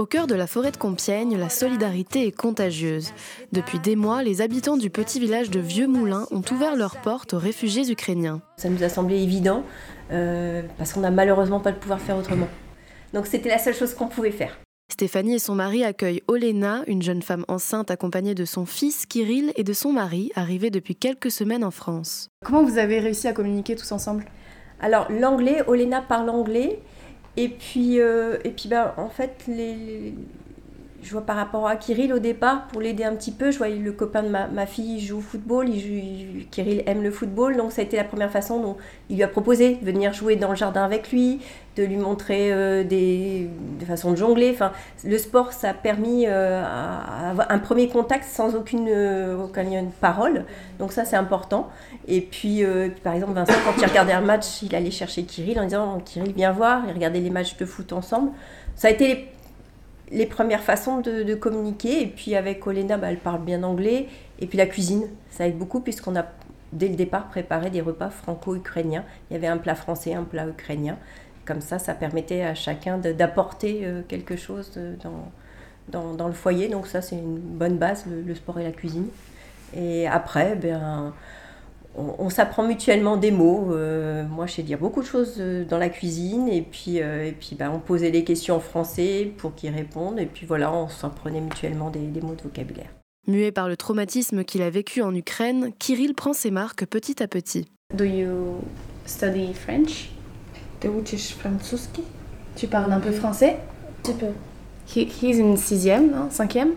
Au cœur de la forêt de Compiègne, la solidarité est contagieuse. Depuis des mois, les habitants du petit village de Vieux Moulins ont ouvert leurs portes aux réfugiés ukrainiens. Ça nous a semblé évident euh, parce qu'on n'a malheureusement pas le pouvoir faire autrement. Donc c'était la seule chose qu'on pouvait faire. Stéphanie et son mari accueillent Olena, une jeune femme enceinte accompagnée de son fils Kirill et de son mari, arrivés depuis quelques semaines en France. Comment vous avez réussi à communiquer tous ensemble? Alors l'anglais, Olena parle anglais et puis, euh, et puis ben, en fait, les, je vois par rapport à Kirill au départ, pour l'aider un petit peu, je voyais le copain de ma, fille joue au football, il Kirill aime le football, donc ça a été la première façon dont il lui a proposé de venir jouer dans le jardin avec lui, de lui montrer euh, des, façons de jongler. Enfin, le sport, ça a permis euh, un premier contact sans aucune, euh, aucune parole, donc ça c'est important. Et puis, euh, par exemple, Vincent, quand il regardait un match, il allait chercher Kirill en disant Kirill, viens voir, il regardait les matchs de foot ensemble. Ça a été les premières façons de, communiquer. Et puis avec Olena, bah, elle parle bien anglais. Et puis la cuisine, ça aide beaucoup puisqu'on a dès le départ préparé des repas franco-ukrainiens. Il y avait un plat français, un plat ukrainien. Comme ça, ça permettait à chacun d'apporter euh, quelque chose dans, dans, dans, le foyer. Donc ça, c'est une bonne base, le, le, sport et la cuisine. Et après, ben, on, s'apprend mutuellement des mots. Euh, moi, je sais dire beaucoup de choses euh, dans la cuisine. Et puis, euh, et puis bah, on posait des questions en français pour qu'ils répondent. Et puis voilà, on s'apprenait mutuellement des, mots de vocabulaire. Muet par le traumatisme qu'il a vécu en Ukraine, Kirill prend ses marques petit à petit. Do you study French? Tu parles un peu français? Tu peux. He, he's une sixième, non? Cinquième?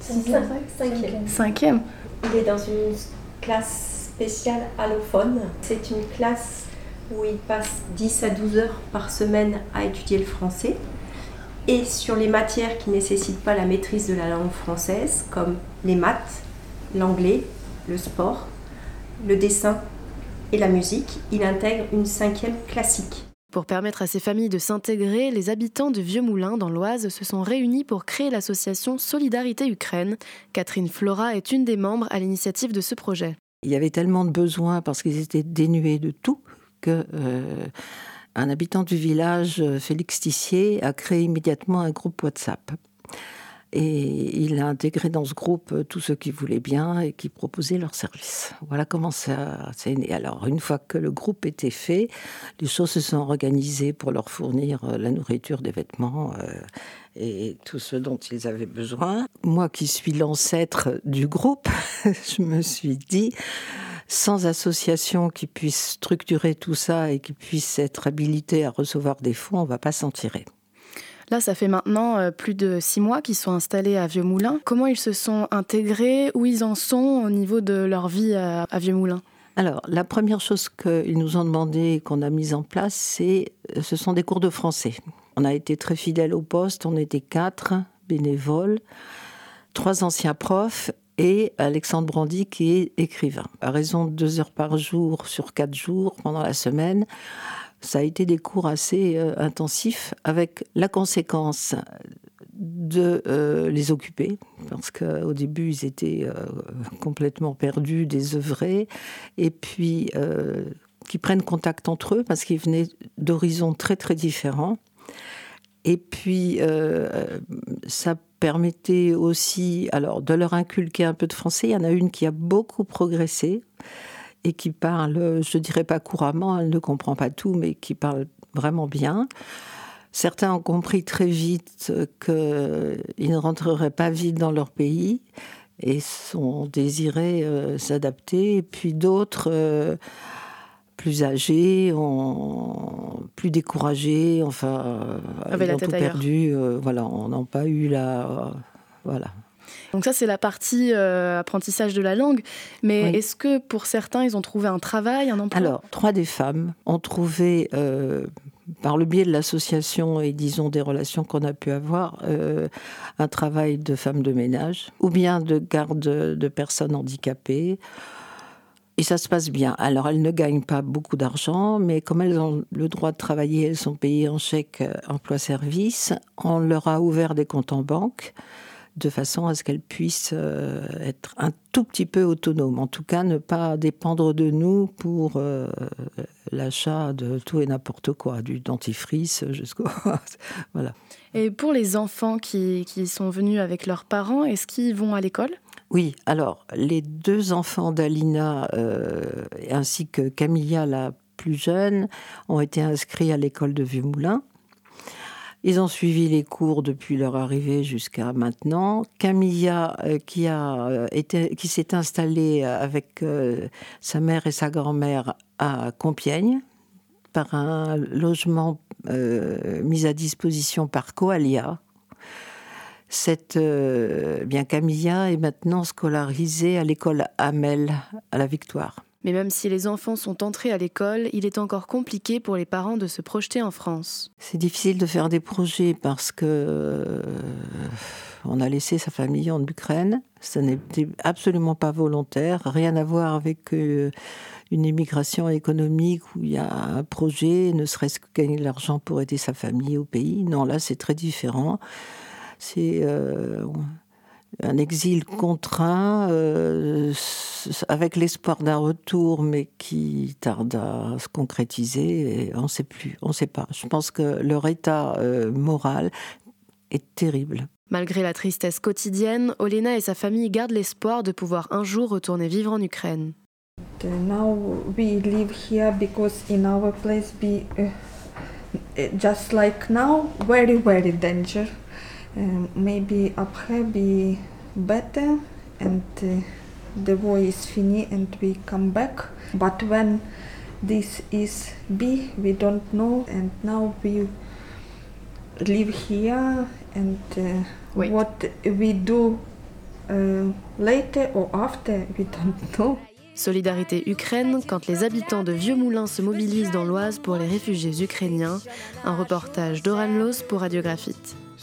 Cinquième. Cinquième. Cinquième. Il est dans une classe spéciale allophone. C'est une classe où il passe 10 à 12 heures par semaine à étudier le français. Et sur les matières qui ne nécessitent pas la maîtrise de la langue française, comme les maths, l'anglais, le sport, le dessin et la musique, il intègre une cinquième classique. Pour permettre à ces familles de s'intégrer, les habitants de Vieux Moulins dans l'Oise se sont réunis pour créer l'association Solidarité Ukraine. Catherine Flora est une des membres à l'initiative de ce projet. Il y avait tellement de besoins parce qu'ils étaient dénués de tout que euh, un habitant du village, Félix Tissier, a créé immédiatement un groupe WhatsApp. Et il a intégré dans ce groupe tous ceux qui voulaient bien et qui proposaient leurs services. Voilà comment ça s'est né. Alors, une fois que le groupe était fait, les choses se sont organisées pour leur fournir la nourriture, des vêtements euh, et tout ce dont ils avaient besoin. Moi qui suis l'ancêtre du groupe, je me suis dit, sans association qui puisse structurer tout ça et qui puisse être habilité à recevoir des fonds, on ne va pas s'en tirer. Là, ça fait maintenant euh, plus de six mois qu'ils sont installés à Vieux-Moulin. Comment ils se sont intégrés? Où ils en sont au niveau de leur vie à, Vieux-Moulin alors, la première chose qu'ils nous ont demandé qu'on a mise en place, c'est, ce sont des cours de français. On a été très fidèles au poste, on était quatre bénévoles, trois anciens profs et Alexandre Brandy qui est écrivain. À raison de deux heures par jour sur quatre jours pendant la semaine, ça a été des cours assez euh, intensifs avec la conséquence de euh, les occuper parce qu'au début ils étaient euh, complètement perdus, désœuvrés et puis qui prennent contact entre eux parce qu'ils venaient d'horizons très très différents. Et puis ça permettait aussi alors de leur inculquer un peu de français. Il y en a une qui a beaucoup progressé et qui parle je dirais pas couramment elle ne comprend pas tout mais qui parle vraiment bien Certains ont compris très vite qu'ils ne rentreraient pas vite dans leur pays et sont désirés euh, s'adapter. Et puis d'autres, euh, plus âgés, ont plus découragés, enfin, euh, Avec ils ont tout perdu. Euh, voilà, on n'a pas eu la. Euh, voilà. Donc ça, c'est la partie euh, apprentissage de la langue. Mais oui. est-ce que pour certains, ils ont trouvé un travail, un emploi? Alors, trois des femmes ont trouvé, euh, par le biais de l'association et disons des relations qu'on a pu avoir, euh, un travail de femme de ménage ou bien de garde de personnes handicapées. Et ça se passe bien. Alors, elles ne gagnent pas beaucoup d'argent, mais comme elles ont le droit de travailler, elles sont payées en chèque emploi-service. On leur a ouvert des comptes en banque de façon à ce qu'elles puissent euh, être un tout petit peu autonomes. En tout cas, ne pas dépendre de nous pour euh, l'achat de tout et n'importe quoi, du dentifrice jusqu'au... voilà. Et pour les enfants qui, qui sont venus avec leurs parents, est-ce qu'ils vont à l'école? Oui, alors les deux enfants d'Alina euh, ainsi que Camilla, la plus jeune, ont été inscrits à l'école de Vieux-Moulin. Ils ont suivi les cours depuis leur arrivée jusqu'à maintenant. Camilla, euh, qui, a euh, été, qui s'est installée avec euh, sa mère et sa grand-mère à Compiègne par un logement mis à disposition par Coalia, cette euh, bien Camilla est maintenant scolarisée à l'école Hamel à la Victoire. Mais même si les enfants sont entrés à l'école, il est encore compliqué pour les parents de se projeter en France. C'est difficile de faire des projets parce que euh, on a laissé sa famille en Ukraine. Ça n'était absolument pas volontaire, rien à voir avec euh, une immigration économique où il y a un projet, ne serait-ce que gagner de l'argent pour aider sa famille au pays. Non, là c'est très différent. C'est euh, un exil contraint, euh, avec l'espoir d'un retour, mais qui tarde à se concrétiser. Et on ne sait plus, on ne sait pas. Je pense que leur état euh, moral est terrible. Malgré la tristesse quotidienne, Olena et sa famille gardent l'espoir de pouvoir un jour retourner vivre en Ukraine. Now we live here because in our place be uh, just like now very very danger. Um, maybe après be better and uh, the war is finished and we come back. But when this is be, we don't know. And now we live here and uh, Wait. what we do uh, later or after, we don't know. Solidarité Ukraine quand les habitants de Vieux-Moulins se mobilisent dans l'Oise pour les réfugiés ukrainiens. Un reportage d'Oran Los pour Radiographite.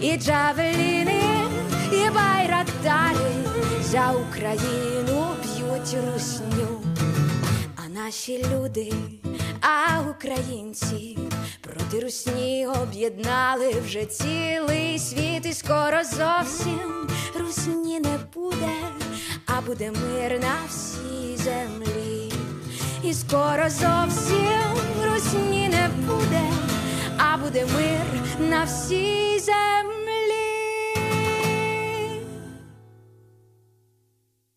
І джавеліни, і байрактари за Україну б'ють русню. А наші люди, а українці проти русні об'єднали вже цілий світ, і скоро зовсім русні не буде, а буде мир на всій землі. І скоро зовсім русні не буде, буде мир на всій землі.